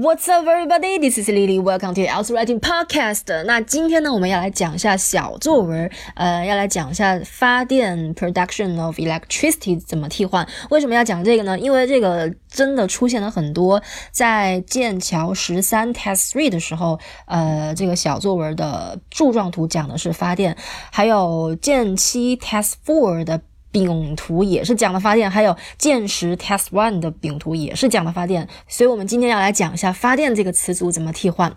What's up, everybody? This is Lily. Welcome to the Else Writing Podcast. 那今天呢，我们要来讲一下小作文，呃，要来讲一下发电 （production of electricity） 怎么替换。为什么要讲这个呢？因为这个真的出现了很多，在剑桥十三 Test Three 的时候，呃，这个小作文的柱状图讲的是发电，还有剑七 Test Four 的。饼图也是讲的发电，还有剑十 test one 的饼图也是讲的发电，所以我们今天要来讲一下发电这个词组怎么替换。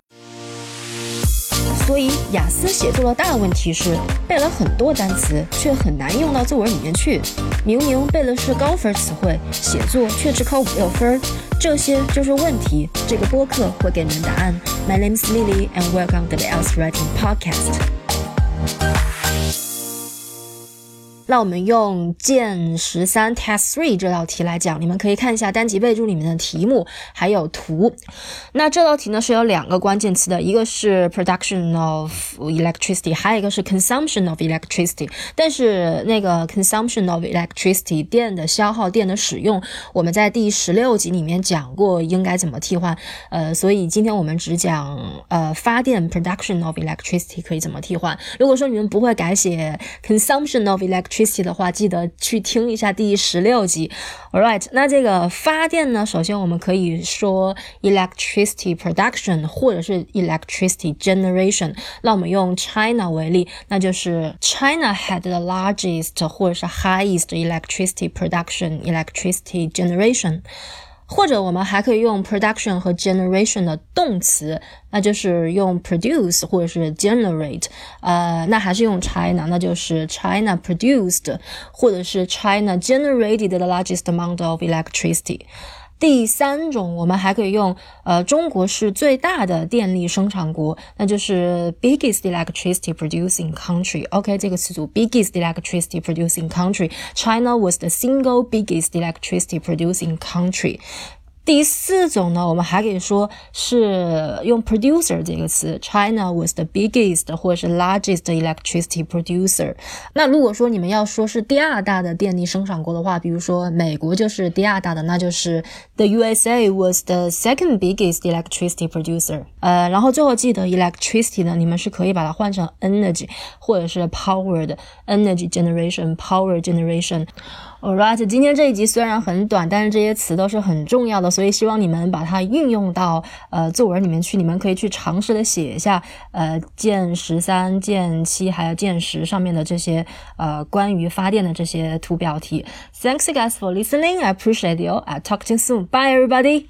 所以雅思写作的大问题是背了很多单词，却很难用到作文里面去。明明背的是高分词汇，写作却只考五六分，这些就是问题。这个播客会给你们答案。My name is Lily and welcome to the Else Writing Podcast. 那我们用剑十三 Test Three 这道题来讲，你们可以看一下单集备注里面的题目还有图。那这道题呢是有两个关键词的，一个是 production of electricity，还有一个是 consumption of electricity。但是那个 consumption of electricity 电的消耗、电的使用，我们在第十六集里面讲过应该怎么替换。呃，所以今天我们只讲呃发电 production of electricity 可以怎么替换。如果说你们不会改写 consumption of electricity，的话，记得去听一下第十六集。All right，那这个发电呢，首先我们可以说 electricity production 或者是 electricity generation。那我们用 China 为例，那就是 China had the largest 或者是 highest electricity production electricity generation。或者我们还可以用 production 和 generation 的动词，那就是用 produce 或者是 generate，呃，那还是用 China，那就是 China produced，或者是 China generated the largest amount of electricity。 第三种，我们还可以用，呃，中国是最大的电力生产国，那就是 biggest electricity producing country。OK，这个词组 biggest electricity producing country，China was the single biggest electricity producing country。第四种呢，我们还可以说是用 producer 这个词，China was the biggest 或者是 largest electricity producer。那如果说你们要说是第二大的电力生产国的话，比如说美国就是第二大的，那就是 the USA was the second biggest electricity producer。呃，然后最后记得 electricity 呢，你们是可以把它换成 energy 或者是 power 的 energy generation，power generation。Alright，今天这一集虽然很短，但是这些词都是很重要的，所以希望你们把它运用到呃作文里面去。你们可以去尝试的写一下呃剑十三、剑七还有剑十上面的这些呃关于发电的这些图表题。Thanks guys for listening. I appreciate you. I talk to you soon. Bye everybody.